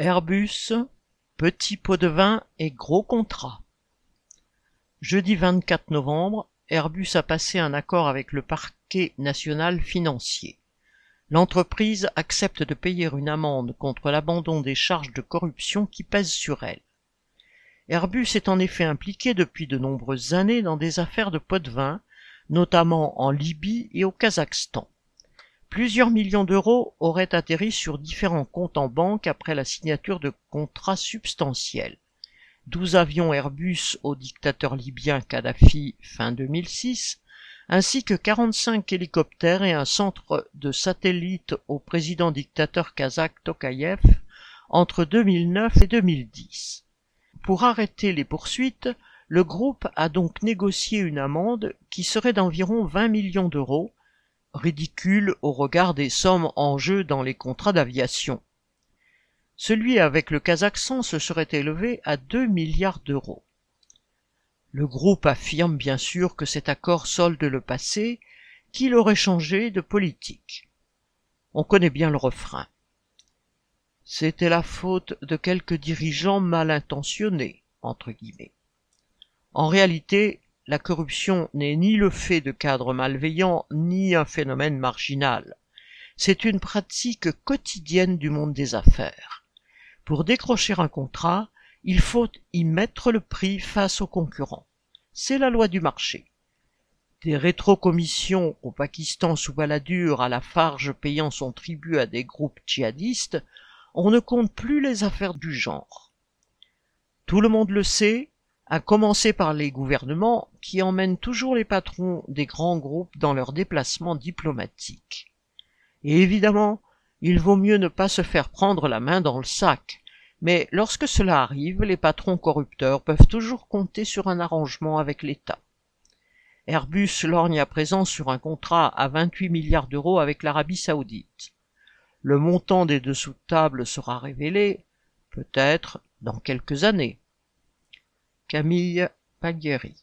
Airbus, petit pot de vin et gros contrat. Jeudi 24 novembre, Airbus a passé un accord avec le parquet national financier. L'entreprise accepte de payer une amende contre l'abandon des charges de corruption qui pèsent sur elle. Airbus est en effet impliqué depuis de nombreuses années dans des affaires de pot de vin, notamment en Libye et au Kazakhstan. Plusieurs millions d'euros auraient atterri sur différents comptes en banque après la signature de contrats substantiels. 12 avions Airbus au dictateur libyen Kadhafi fin 2006, ainsi que 45 hélicoptères et un centre de satellites au président dictateur kazakh Tokayev entre 2009 et 2010. Pour arrêter les poursuites, le groupe a donc négocié une amende qui serait d'environ 20 millions d'euros, ridicule au regard des sommes en jeu dans les contrats d'aviation. Celui avec le Kazakhstan se serait élevé à 2 milliards d'euros. Le groupe affirme bien sûr que cet accord solde le passé, qu'il aurait changé de politique. On connaît bien le refrain. C'était la faute de quelques dirigeants mal intentionnés, entre guillemets. En réalité, la corruption n'est ni le fait de cadres malveillants, ni un phénomène marginal. C'est une pratique quotidienne du monde des affaires. Pour décrocher un contrat, il faut y mettre le prix face aux concurrents. C'est la loi du marché. Des rétrocommissions au Pakistan sous Balladur à la Farge payant son tribut à des groupes djihadistes, on ne compte plus les affaires du genre. Tout le monde le sait, à commencer par les gouvernements qui emmènent toujours les patrons des grands groupes dans leurs déplacements diplomatiques. Et évidemment, il vaut mieux ne pas se faire prendre la main dans le sac, mais lorsque cela arrive, les patrons corrupteurs peuvent toujours compter sur un arrangement avec l'État. Airbus lorgne à présent sur un contrat à 28 milliards d'euros avec l'Arabie saoudite. Le montant des dessous de table sera révélé, peut-être, dans quelques années. Camille Paglieri